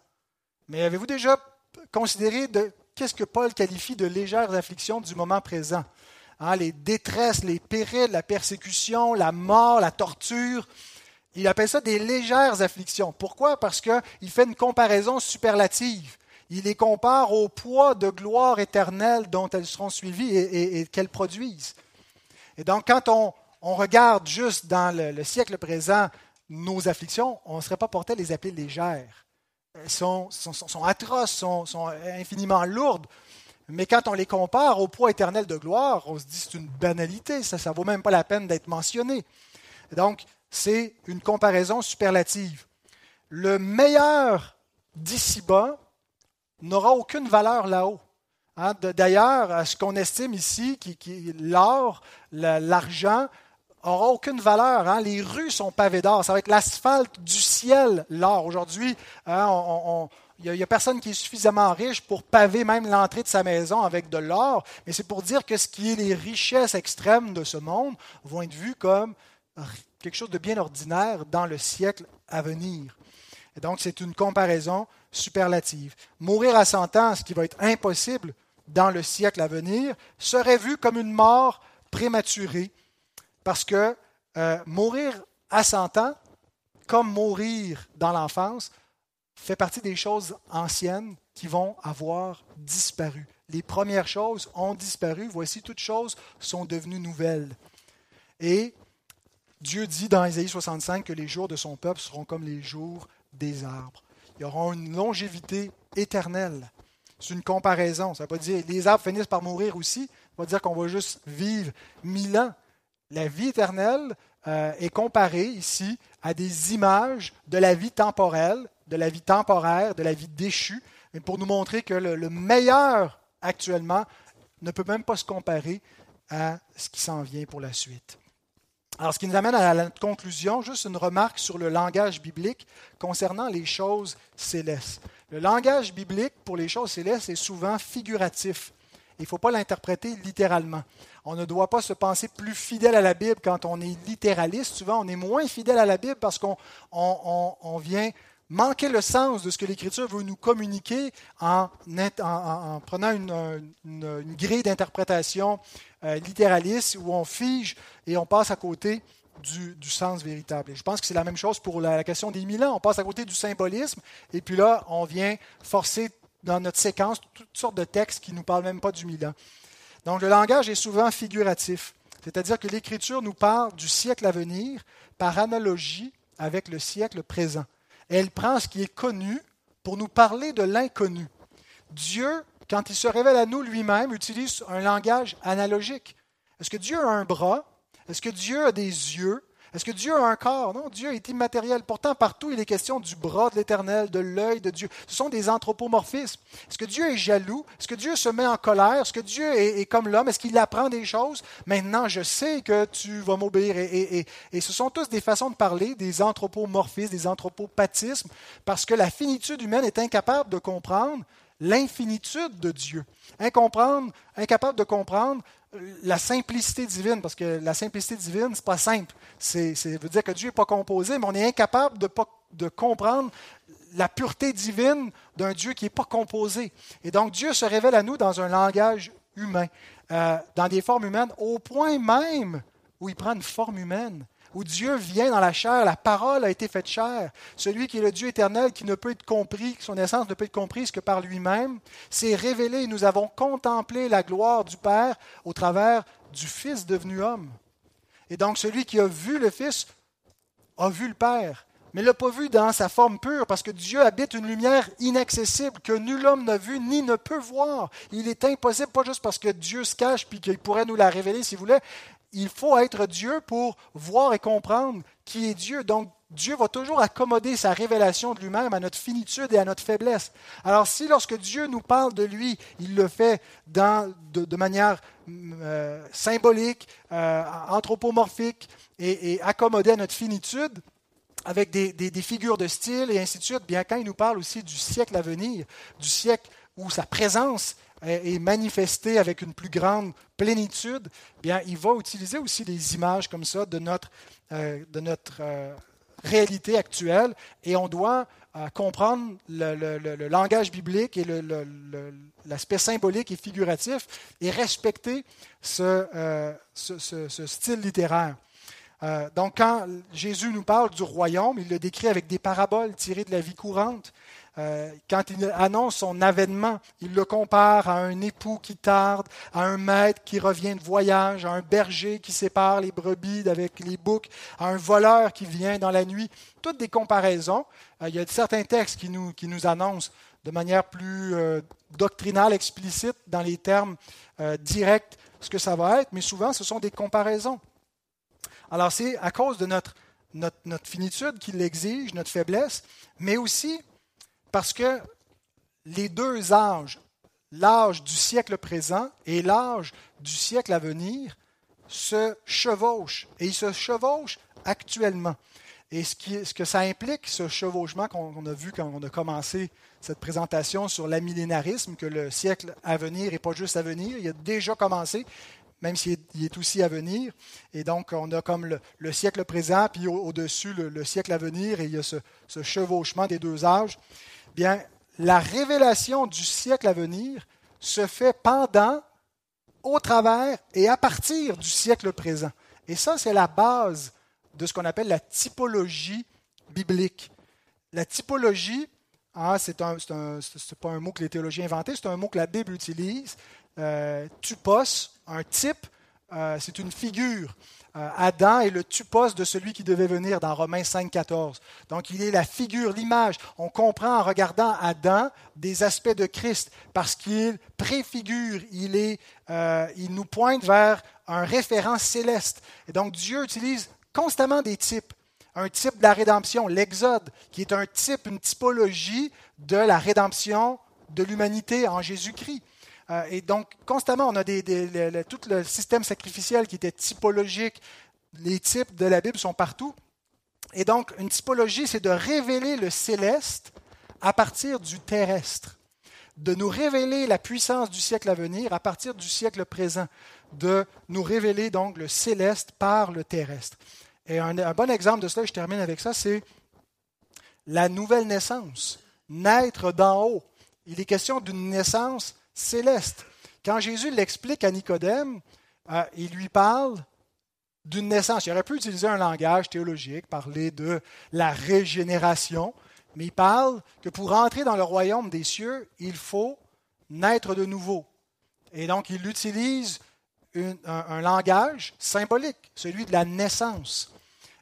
Speaker 1: Mais avez-vous déjà considéré de, qu'est-ce que Paul qualifie de légères afflictions du moment présent? Hein, les détresses, les périls, la persécution, la mort, la torture. Il appelle ça des légères afflictions. Pourquoi? Parce qu'il fait une comparaison superlative. Il les compare au poids de gloire éternelle dont elles seront suivies et, qu'elles produisent. Et donc, quand on, regarde juste dans le, siècle présent nos afflictions, on ne serait pas porté à les appeler légères. Elles sont, atroces, sont, infiniment lourdes. Mais quand on les compare au poids éternel de gloire, on se dit c'est une banalité, ça ne vaut même pas la peine d'être mentionné. Donc, c'est une comparaison superlative. Le meilleur d'ici-bas n'aura aucune valeur là-haut. Hein. D'ailleurs, ce qu'on estime ici, qui, l'or, l'argent, n'aura aucune valeur. Hein. Les rues sont pavées d'or. Ça va être l'asphalte du ciel, l'or. Aujourd'hui, hein, il n'y a, personne qui est suffisamment riche pour paver même l'entrée de sa maison avec de l'or, mais c'est pour dire que ce qui est les richesses extrêmes de ce monde vont être vues comme quelque chose de bien ordinaire dans le siècle à venir. Et donc, c'est une comparaison superlative. Mourir à 100 ans, ce qui va être impossible dans le siècle à venir, serait vu comme une mort prématurée, parce que euh, mourir à 100 ans, comme mourir dans l'enfance, fait partie des choses anciennes qui vont avoir disparu. Les premières choses ont disparu, voici toutes choses sont devenues nouvelles. Et Dieu dit dans Ésaïe 65 que les jours de son peuple seront comme les jours des arbres. Ils auront une longévité éternelle. C'est une comparaison. Ça ne veut pas dire les arbres finissent par mourir aussi. Ça ne veut pas dire qu'on va juste vivre mille ans. La vie éternelle euh, est comparée ici à des images de la vie temporelle de la vie temporaire, de la vie déchue, mais pour nous montrer que le, meilleur actuellement ne peut même pas se comparer à ce qui s'en vient pour la suite. Alors, ce qui nous amène à la conclusion, juste une remarque sur le langage biblique concernant les choses célestes. Le langage biblique pour les choses célestes est souvent figuratif. Il ne faut pas l'interpréter littéralement. On ne doit pas se penser plus fidèle à la Bible quand on est littéraliste. Souvent, on est moins fidèle à la Bible parce qu'on on vient manquer le sens de ce que l'Écriture veut nous communiquer en, prenant une, grille d'interprétation euh, littéraliste où on fige et on passe à côté du, sens véritable. je pense que c'est la même chose pour la, question des mille ans. On passe à côté du symbolisme et puis là, on vient forcer dans notre séquence toutes sortes de textes qui ne nous parlent même pas du mille ans. Donc le langage est souvent figuratif, c'est-à-dire que l'Écriture nous parle du siècle à venir par analogie avec le siècle présent elle prend ce qui est connu pour nous parler de l'inconnu. Dieu, quand il se révèle à nous lui-même, utilise un langage analogique. Est-ce que Dieu a un bras? Est-ce que Dieu a des yeux? Est-ce que Dieu a un corps? Non, Dieu est immatériel. Pourtant, partout, il est question du bras de l'Éternel, de l'œil de Dieu. Ce sont des anthropomorphismes. Est-ce que Dieu est jaloux? Est-ce que Dieu se met en colère? Est-ce que Dieu est, comme l'homme? Est-ce qu'il apprend des choses? Maintenant, je sais que tu vas m'obéir. Et, et, ce sont tous des façons de parler, des anthropomorphismes, des anthropopathismes, parce que la finitude humaine est incapable de comprendre l'infinitude de Dieu. incapable de comprendre la simplicité divine, parce que la simplicité divine, ce n'est pas simple. C'est, ça veut dire que Dieu n'est pas composé, mais on est incapable de, de comprendre la pureté divine d'un Dieu qui n'est pas composé. Et donc Dieu se révèle à nous dans un langage humain, euh, dans des formes humaines, au point même où il prend une forme humaine où Dieu vient dans la chair, la parole a été faite chair. Celui qui est le Dieu éternel, qui ne peut être compris, son essence ne peut être comprise que par lui-même, s'est révélé. Nous avons contemplé la gloire du Père au travers du Fils devenu homme. Et donc celui qui a vu le Fils a vu le Père mais ne l'a pas vu dans sa forme pure, parce que Dieu habite une lumière inaccessible que nul homme n'a vue ni ne peut voir. Il est impossible, pas juste parce que Dieu se cache puis qu'il pourrait nous la révéler s'il voulait, il faut être Dieu pour voir et comprendre qui est Dieu. Donc, Dieu va toujours accommoder sa révélation de lui-même à notre finitude et à notre faiblesse. Alors si lorsque Dieu nous parle de lui, il le fait de, manière euh, symbolique, euh, anthropomorphique et, accommodé à notre finitude, avec des, figures de style et ainsi de suite, bien quand il nous parle aussi du siècle à venir, du siècle où sa présence est manifestée avec une plus grande plénitude, bien il va utiliser aussi des images comme ça de notre, euh, de notre réalité actuelle et on doit euh, comprendre le, langage biblique et l'aspect symbolique et figuratif et respecter ce, euh, style littéraire. Euh, donc quand Jésus nous parle du royaume, il le décrit avec des paraboles tirées de la vie courante. Euh, quand il annonce son avènement, il le compare à un époux qui tarde, à un maître qui revient de voyage, à un berger qui sépare les brebis avec les boucs, à un voleur qui vient dans la nuit. Toutes des comparaisons. Euh, il y a certains textes qui nous, qui nous annoncent de manière plus euh, doctrinale, explicite, dans les termes directs, ce que ça va être, mais souvent ce sont des comparaisons. Alors c'est à cause de notre, notre, notre finitude qui l'exige, notre faiblesse, mais aussi parce que les deux âges, l'âge du siècle présent et l'âge du siècle à venir, se chevauchent. Et ils se chevauchent actuellement. Et ce, que ça implique, ce chevauchement qu'on a vu quand on a commencé cette présentation sur l'amillénarisme, que le siècle à venir n'est pas juste à venir, il a déjà commencé, même s'il est, aussi à venir. Et donc, on a comme le, siècle présent, puis au-dessus, le, siècle à venir, et il y a ce chevauchement des deux âges bien, la révélation du siècle à venir se fait pendant, au travers et à partir du siècle présent. Et ça, c'est la base de ce qu'on appelle la typologie biblique. La typologie, hein, c'est pas un mot que les théologiens inventé, c'est un mot que la Bible utilise. Euh, tupos, un type, euh, c'est une figure. Euh, Adam est le tupos de celui qui devait venir dans Romains 5, 14. Donc il est la figure, l'image. On comprend en regardant Adam des aspects de Christ parce qu'il préfigure, il, est, euh, il nous pointe vers un référent céleste. Et donc Dieu utilise constamment des types. Un type de la rédemption, l'Exode, qui est un type, une typologie de la rédemption de l'humanité en Jésus-Christ. Euh, et donc, constamment, on a tout le système sacrificiel qui était typologique. Les types de la Bible sont partout. Et donc, une typologie, c'est de révéler le céleste à partir du terrestre, de nous révéler la puissance du siècle à venir à partir du siècle présent, de nous révéler donc le céleste par le terrestre. Et un, un bon exemple de cela, je termine avec ça, c'est la nouvelle naissance, naître d'en haut. Il est question d'une naissance céleste. Quand Jésus l'explique à Nicodème, euh, il lui parle d'une naissance. Il aurait pu utiliser un langage théologique, parler de la régénération, mais il parle que pour entrer dans le royaume des cieux, il faut naître de nouveau. Et donc, il utilise un, langage symbolique, celui de la naissance.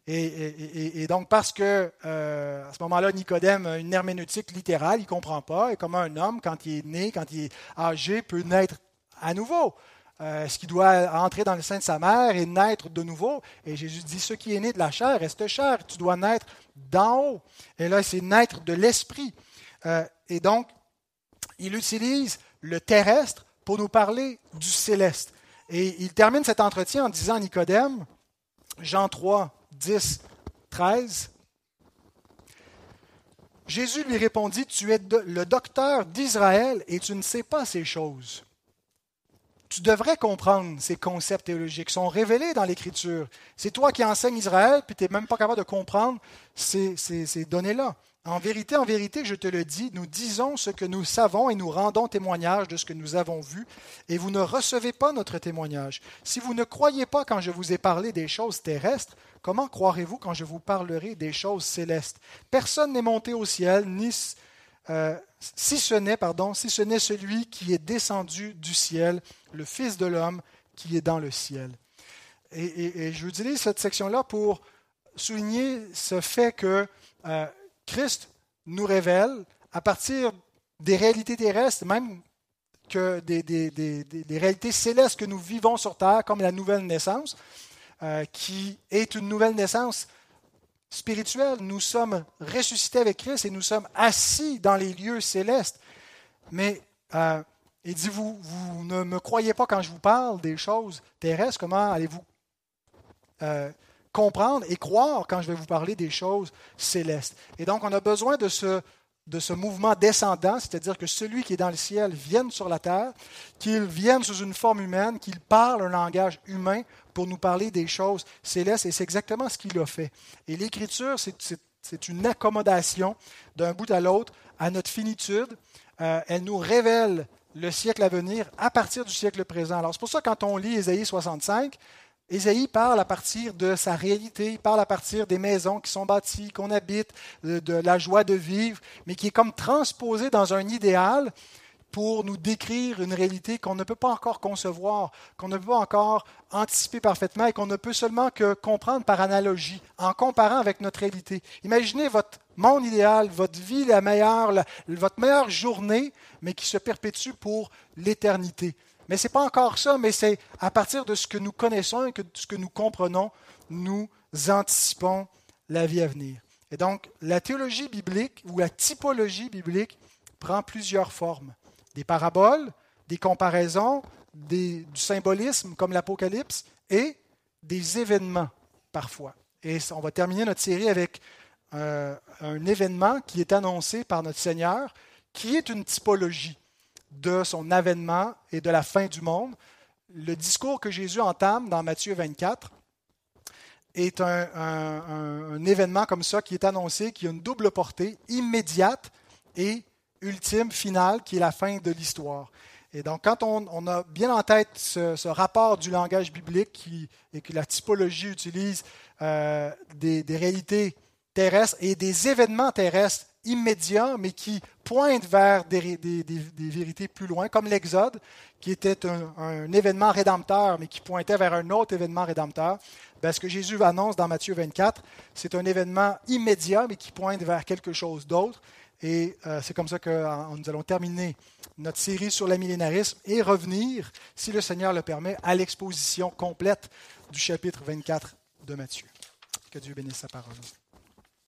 Speaker 1: Et, donc, parce que euh, à ce moment-là, Nicodème a une herméneutique littérale, il ne comprend pas. Et comment un homme, quand il est né, quand il est âgé, peut naître à nouveau? Euh, Est-ce qu'il doit entrer dans le sein de sa mère et naître de nouveau? Et Jésus dit Ce qui est né de la chair reste chair. Tu dois naître d'en haut. Et là, c'est naître de l'esprit. Euh, et donc, il utilise le terrestre pour nous parler du céleste. Et il termine cet entretien en disant à Nicodème, Jean 3, 10, 13. Jésus lui répondit, Tu es le docteur d'Israël et tu ne sais pas ces choses. Tu devrais comprendre ces concepts théologiques, qui sont révélés dans l'Écriture. C'est toi qui enseignes Israël, puis tu n'es même pas capable de comprendre ces, ces données-là. En vérité, en vérité, je te le dis, nous disons ce que nous savons et nous rendons témoignage de ce que nous avons vu, et vous ne recevez pas notre témoignage. Si vous ne croyez pas quand je vous ai parlé des choses terrestres, comment croirez-vous quand je vous parlerai des choses célestes? Personne n'est monté au ciel, ni euh, si ce n'est, pardon, si ce n'est celui qui est descendu du ciel, le Fils de l'homme qui est dans le ciel. Et, je utilise cette section-là pour souligner ce fait que euh, Christ nous révèle, à partir des réalités terrestres, même que des, des, réalités célestes que nous vivons sur Terre, comme la nouvelle naissance, euh, qui est une nouvelle naissance spirituelle. Nous sommes ressuscités avec Christ et nous sommes assis dans les lieux célestes. Mais euh, il dit, vous, vous ne me croyez pas quand je vous parle des choses terrestres, comment allez-vous euh, comprendre et croire quand je vais vous parler des choses célestes? Et donc, on a besoin de ce, de ce mouvement descendant, c'est-à-dire que celui qui est dans le ciel vienne sur la terre, qu'il vienne sous une forme humaine, qu'il parle un langage humain pour nous parler des choses célestes, et c'est exactement ce qu'il a fait. Et l'Écriture, c'est une accommodation d'un bout à l'autre à notre finitude. Euh, elle nous révèle le siècle à venir à partir du siècle présent. Alors c'est pour ça quand on lit Ésaïe 65, Ésaïe parle à partir de sa réalité, il parle à partir des maisons qui sont bâties, qu'on habite, de, la joie de vivre, mais qui est comme transposé dans un idéal pour nous décrire une réalité qu'on ne peut pas encore concevoir, qu'on ne peut pas encore anticiper parfaitement et qu'on ne peut seulement que comprendre par analogie, en comparant avec notre réalité. Imaginez votre monde idéal, votre vie la meilleure, votre meilleure journée, mais qui se perpétue pour l'éternité. Mais ce n'est pas encore ça, mais c'est à partir de ce que nous connaissons et de ce que nous comprenons, nous anticipons la vie à venir. Et donc, la théologie biblique ou la typologie biblique prend plusieurs formes des paraboles, des comparaisons, du symbolisme comme l'Apocalypse et des événements parfois. Et on va terminer notre série avec euh, un événement qui est annoncé par notre Seigneur, qui est une typologie de son avènement et de la fin du monde. Le discours que Jésus entame dans Matthieu 24 est un, un événement comme ça qui est annoncé, qui a une double portée, immédiate et ultime, finale, qui est la fin de l'histoire. Et donc, quand on, a bien en tête ce, rapport du langage biblique qui, et que la typologie utilise euh, des, réalités terrestres et des événements terrestres immédiats, mais qui pointent vers des, vérités plus loin, comme l'Exode, qui était un, événement rédempteur, mais qui pointait vers un autre événement rédempteur. Ben, ce que Jésus annonce dans Matthieu 24, c'est un événement immédiat, mais qui pointe vers quelque chose d'autre. Et euh, c'est comme ça que nous allons terminer notre série sur l'amillénarisme et revenir, si le Seigneur le permet, à l'exposition complète du chapitre 24 de Matthieu. Que Dieu bénisse sa parole.